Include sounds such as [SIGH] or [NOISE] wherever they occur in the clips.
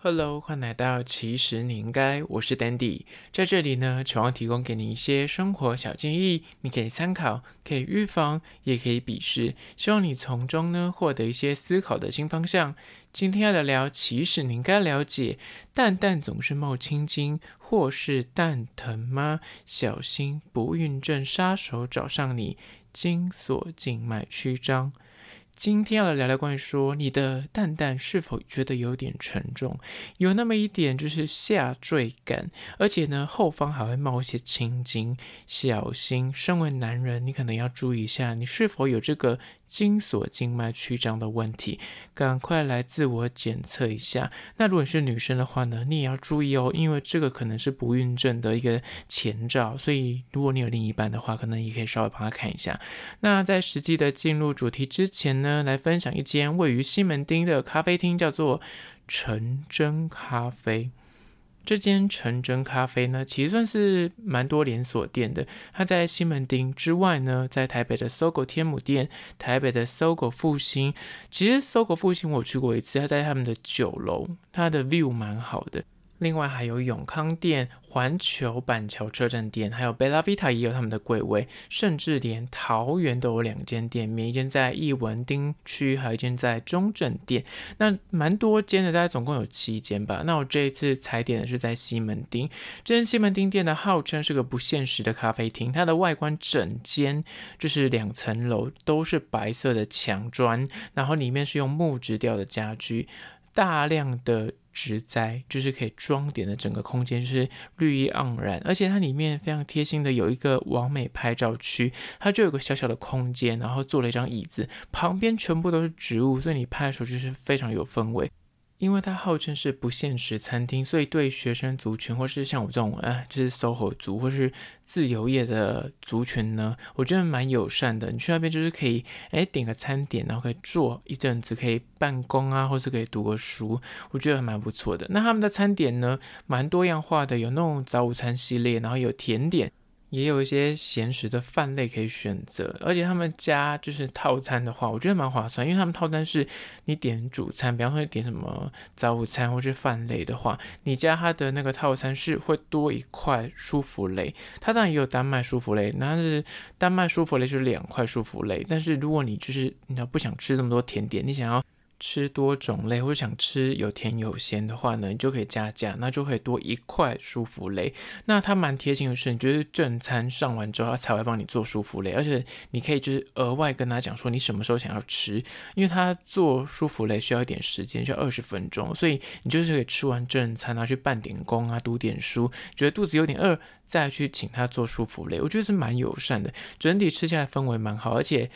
Hello，欢迎来到其实你应该，我是 Dandy，在这里呢，希望提供给你一些生活小建议，你可以参考，可以预防，也可以鄙视，希望你从中呢获得一些思考的新方向。今天要聊聊，其实你应该了解，蛋蛋总是冒青筋，或是蛋疼吗？小心不孕症杀手找上你，精索静脉曲张。今天要来聊聊关于说你的蛋蛋是否觉得有点沉重，有那么一点就是下坠感，而且呢后方还会冒一些青筋，小心，身为男人你可能要注意一下，你是否有这个。精索静脉曲张的问题，赶快来自我检测一下。那如果是女生的话呢，你也要注意哦，因为这个可能是不孕症的一个前兆。所以如果你有另一半的话，可能也可以稍微帮他看一下。那在实际的进入主题之前呢，来分享一间位于西门町的咖啡厅，叫做橙真咖啡。这间纯真咖啡呢，其实算是蛮多连锁店的。它在西门町之外呢，在台北的搜狗天母店、台北的搜狗复兴。其实搜狗复兴我去过一次，它在他们的九楼，它的 view 蛮好的。另外还有永康店、环球板桥车站店，还有贝拉维塔也有他们的柜位，甚至连桃园都有两间店面，一间在艺文町区，还有一间在中正店。那蛮多间的，大概总共有七间吧。那我这一次踩点的是在西门町，这间西门町店呢，号称是个不现实的咖啡厅，它的外观整间就是两层楼都是白色的墙砖，然后里面是用木质调的家具，大量的。植栽就是可以装点的整个空间，就是绿意盎然，而且它里面非常贴心的有一个完美拍照区，它就有个小小的空间，然后做了一张椅子，旁边全部都是植物，所以你拍的时候就是非常有氛围。因为它号称是不限时餐厅，所以对学生族群或是像我这种哎，就是 SOHO 族或是自由业的族群呢，我觉得蛮友善的。你去那边就是可以哎点个餐点，然后可以坐一阵子，可以办公啊，或是可以读个书，我觉得还蛮不错的。那他们的餐点呢，蛮多样化的，有那种早午餐系列，然后有甜点。也有一些咸食的饭类可以选择，而且他们家就是套餐的话，我觉得蛮划算，因为他们套餐是你点主餐，比方说你点什么早午餐或是饭类的话，你加他的那个套餐是会多一块舒芙蕾，它当然也有丹麦舒芙蕾，那是丹麦舒芙蕾就是两块舒芙蕾，但是如果你就是你要不想吃这么多甜点，你想要。吃多种类或者想吃有甜有咸的话呢，你就可以加价，那就可以多一块舒芙蕾。那它蛮贴心的是，你就是正餐上完之后，它才会帮你做舒芙蕾，而且你可以就是额外跟他讲说你什么时候想要吃，因为他做舒芙蕾需要一点时间，需要二十分钟，所以你就是可以吃完正餐，然后去办点工啊，读点书，觉得肚子有点饿，再去请他做舒芙蕾。我觉得是蛮友善的，整体吃起来氛围蛮好，而且。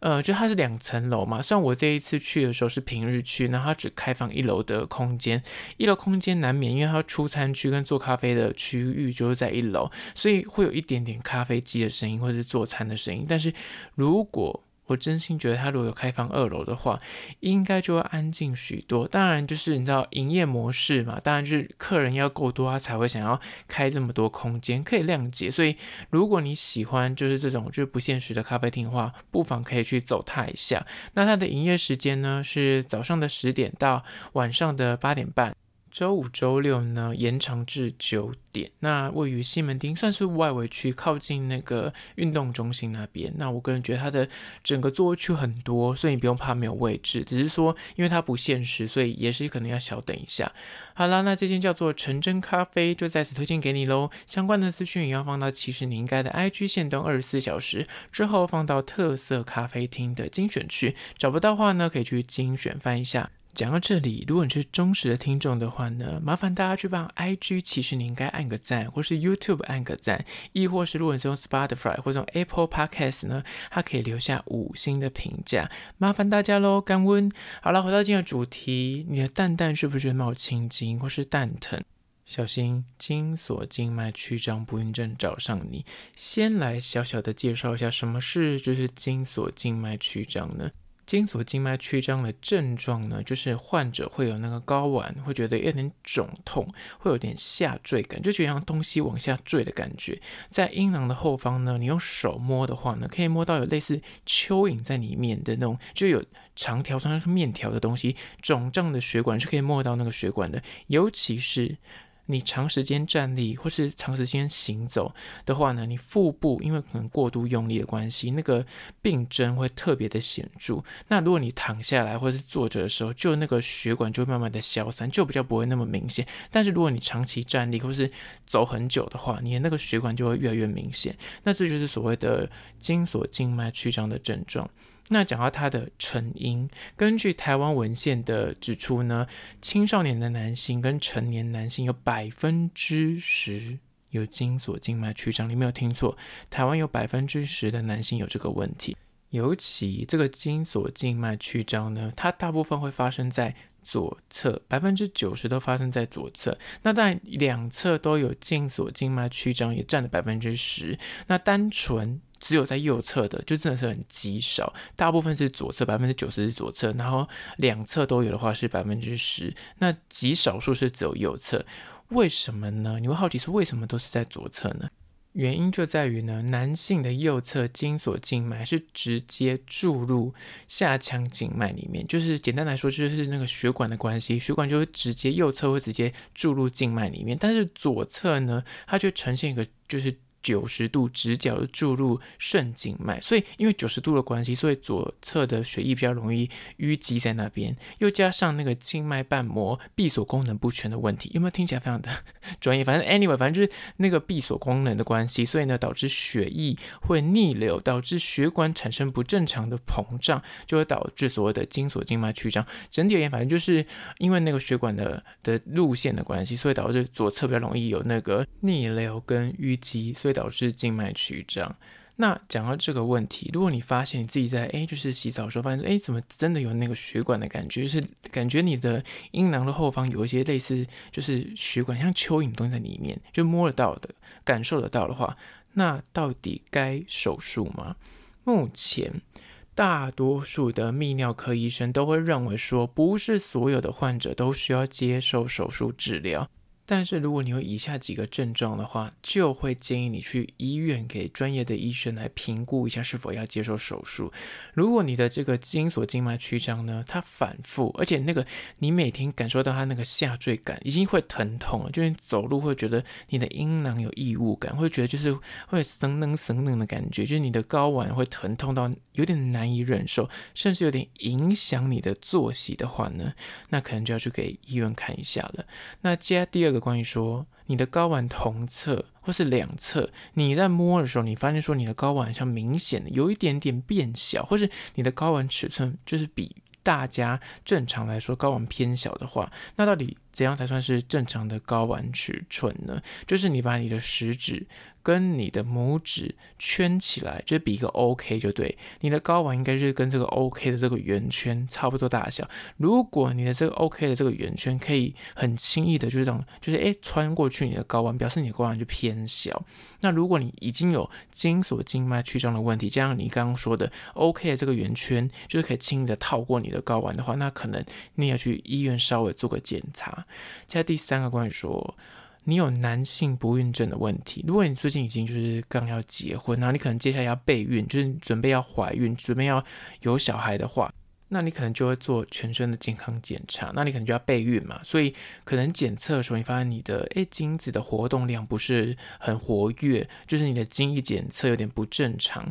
呃，就它是两层楼嘛，虽然我这一次去的时候是平日去，那它只开放一楼的空间，一楼空间难免，因为它出餐区跟做咖啡的区域就是在一楼，所以会有一点点咖啡机的声音或者是做餐的声音，但是如果我真心觉得，他如果有开放二楼的话，应该就会安静许多。当然，就是你知道营业模式嘛，当然就是客人要够多，他才会想要开这么多空间，可以谅解。所以，如果你喜欢就是这种就是不现实的咖啡厅的话，不妨可以去走它一下。那它的营业时间呢，是早上的十点到晚上的八点半。周五、周六呢，延长至九点。那位于西门町，算是外围区，靠近那个运动中心那边。那我个人觉得它的整个座位区很多，所以你不用怕没有位置。只是说，因为它不限时，所以也是可能要小等一下。好啦，那这间叫做橙真咖啡，就在此推荐给你喽。相关的资讯也要放到其实你应该的 IG 限动二十四小时之后，放到特色咖啡厅的精选区。找不到话呢，可以去精选翻一下。讲到这里，如果你是忠实的听众的话呢，麻烦大家去帮 IG，其实你应该按个赞，或是 YouTube 按个赞，亦或是如果你是用 Spotify 或者 Apple Podcast 呢，它可以留下五星的评价，麻烦大家喽，感恩。好了，回到今天的主题，你的蛋蛋是不是冒青筋或是蛋疼？小心精索静脉曲张不孕症找上你。先来小小的介绍一下什么是就是精索静脉曲张呢？精索静脉曲张的症状呢，就是患者会有那个睾丸会觉得有点肿痛，会有点下坠感，就觉得像东西往下坠的感觉。在阴囊的后方呢，你用手摸的话呢，可以摸到有类似蚯蚓在里面的那种，就有长条像面条的东西，肿胀的血管是可以摸到那个血管的，尤其是。你长时间站立或是长时间行走的话呢，你腹部因为可能过度用力的关系，那个病征会特别的显著。那如果你躺下来或是坐着的时候，就那个血管就会慢慢的消散，就比较不会那么明显。但是如果你长期站立或是走很久的话，你的那个血管就会越来越明显。那这就是所谓的精索静脉曲张的症状。那讲到它的成因，根据台湾文献的指出呢，青少年的男性跟成年男性有百分之十有精索静脉曲张，你没有听错，台湾有百分之十的男性有这个问题。尤其这个精索静脉曲张呢，它大部分会发生在左侧，百分之九十都发生在左侧。那在两侧都有精索静脉曲张，也占了百分之十。那单纯只有在右侧的，就真的是很极少，大部分是左侧，百分之九十是左侧，然后两侧都有的话是百分之十，那极少数是只有右侧，为什么呢？你会好奇是为什么都是在左侧呢？原因就在于呢，男性的右侧精索静脉是直接注入下腔静脉里面，就是简单来说就是那个血管的关系，血管就会直接右侧会直接注入静脉里面，但是左侧呢，它就呈现一个就是。九十度直角的注入肾静脉，所以因为九十度的关系，所以左侧的血液比较容易淤积在那边，又加上那个静脉瓣膜闭锁功能不全的问题，有没有听起来非常的 [LAUGHS] 专业？反正 anyway，反正就是那个闭锁功能的关系，所以呢导致血液会逆流，导致血管产生不正常的膨胀，就会导致所谓的精索静脉曲张。整体而言，反正就是因为那个血管的的路线的关系，所以导致左侧比较容易有那个逆流跟淤积，所以。会导致静脉曲张。那讲到这个问题，如果你发现你自己在诶，就是洗澡的时候，发现诶，怎么真的有那个血管的感觉，就是感觉你的阴囊的后方有一些类似就是血管像蚯蚓东西在里面，就摸得到的，感受得到的话，那到底该手术吗？目前大多数的泌尿科医生都会认为说，不是所有的患者都需要接受手术治疗。但是如果你有以下几个症状的话，就会建议你去医院给专业的医生来评估一下是否要接受手术。如果你的这个精索静脉曲张呢，它反复，而且那个你每天感受到它那个下坠感，已经会疼痛了，就是走路会觉得你的阴囊有异物感，会觉得就是会生冷生冷的感觉，就是你的睾丸会疼痛到有点难以忍受，甚至有点影响你的作息的话呢，那可能就要去给医院看一下了。那接下第二个。关于说你的睾丸同侧或是两侧，你在摸的时候，你发现说你的睾丸像明显的有一点点变小，或是你的睾丸尺寸就是比大家正常来说睾丸偏小的话，那到底怎样才算是正常的睾丸尺寸呢？就是你把你的食指。跟你的拇指圈起来，就是比一个 OK 就对。你的睾丸应该就是跟这个 OK 的这个圆圈差不多大小。如果你的这个 OK 的这个圆圈可以很轻易的，就是这种，就是诶穿过去你的睾丸，表示你的睾丸就偏小。那如果你已经有精索静脉曲张的问题，加上你刚刚说的 OK 的这个圆圈，就是可以轻易的套过你的睾丸的话，那可能你要去医院稍微做个检查。现在第三个关于说。你有男性不孕症的问题，如果你最近已经就是刚要结婚，然后你可能接下来要备孕，就是准备要怀孕，准备要有小孩的话，那你可能就会做全身的健康检查，那你可能就要备孕嘛，所以可能检测的时候，你发现你的诶精子的活动量不是很活跃，就是你的精液检测有点不正常，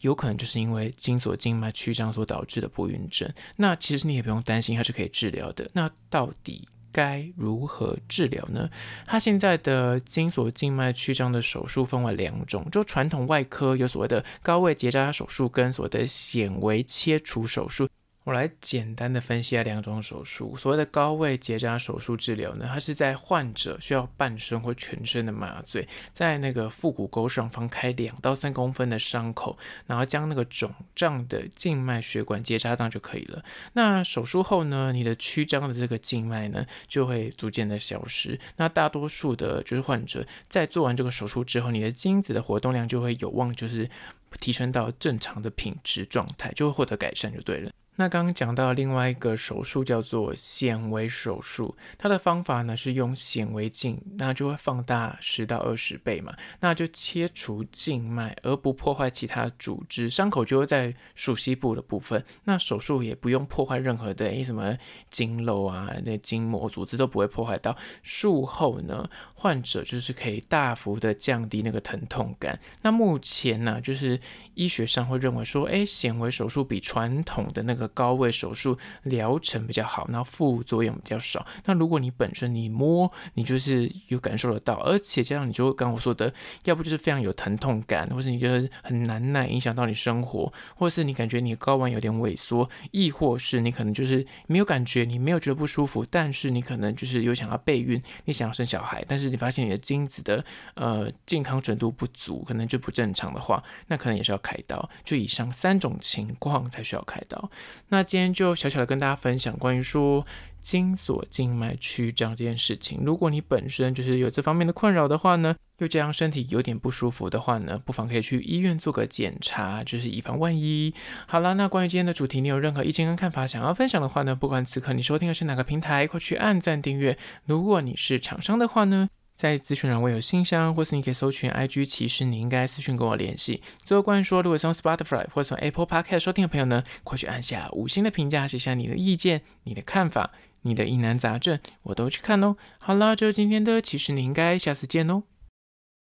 有可能就是因为精索静脉曲张所导致的不孕症。那其实你也不用担心，它是可以治疗的。那到底？该如何治疗呢？他现在的精索静脉曲张的手术分为两种，就传统外科有所谓的高位结扎手术跟所谓的显微切除手术。我来简单的分析下两种手术。所谓的高位结扎手术治疗呢，它是在患者需要半身或全身的麻醉，在那个腹股沟上方开两到三公分的伤口，然后将那个肿胀的静脉血管结扎上就可以了。那手术后呢，你的曲张的这个静脉呢，就会逐渐的消失。那大多数的就是患者在做完这个手术之后，你的精子的活动量就会有望就是提升到正常的品质状态，就会获得改善就对了。那刚刚讲到另外一个手术叫做显微手术，它的方法呢是用显微镜，那就会放大十到二十倍嘛，那就切除静脉，而不破坏其他组织，伤口就会在鼠膝部的部分。那手术也不用破坏任何的诶什么经络啊，那筋膜组织都不会破坏到。术后呢，患者就是可以大幅的降低那个疼痛感。那目前呢，就是医学上会认为说，诶，显微手术比传统的那个高位手术疗程比较好，然后副作用比较少。那如果你本身你摸，你就是有感受得到，而且加上你就会刚我说的，要不就是非常有疼痛感，或是你觉得很难耐，影响到你生活，或是你感觉你睾丸有点萎缩，亦或是你可能就是没有感觉，你没有觉得不舒服，但是你可能就是有想要备孕，你想要生小孩，但是你发现你的精子的呃健康程度不足，可能就不正常的话，那可能也是要开刀。就以上三种情况才需要开刀。那今天就小小的跟大家分享关于说精索静脉曲张这件事情。如果你本身就是有这方面的困扰的话呢，又这样身体有点不舒服的话呢，不妨可以去医院做个检查，就是以防万一。好了，那关于今天的主题，你有任何意见跟看法想要分享的话呢，不管此刻你收听的是哪个平台，快去按赞订阅。如果你是厂商的话呢，在资讯栏我有信箱，或是你可以搜寻 IG，其实你应该私讯跟我联系。最后关于说，如果从 Spotify 或从 Apple Podcast 收听的朋友呢，快去按下五星的评价，写下你的意见、你的看法、你的疑难杂症，我都去看哦。好啦，就是今天的，其实你应该下次见哦。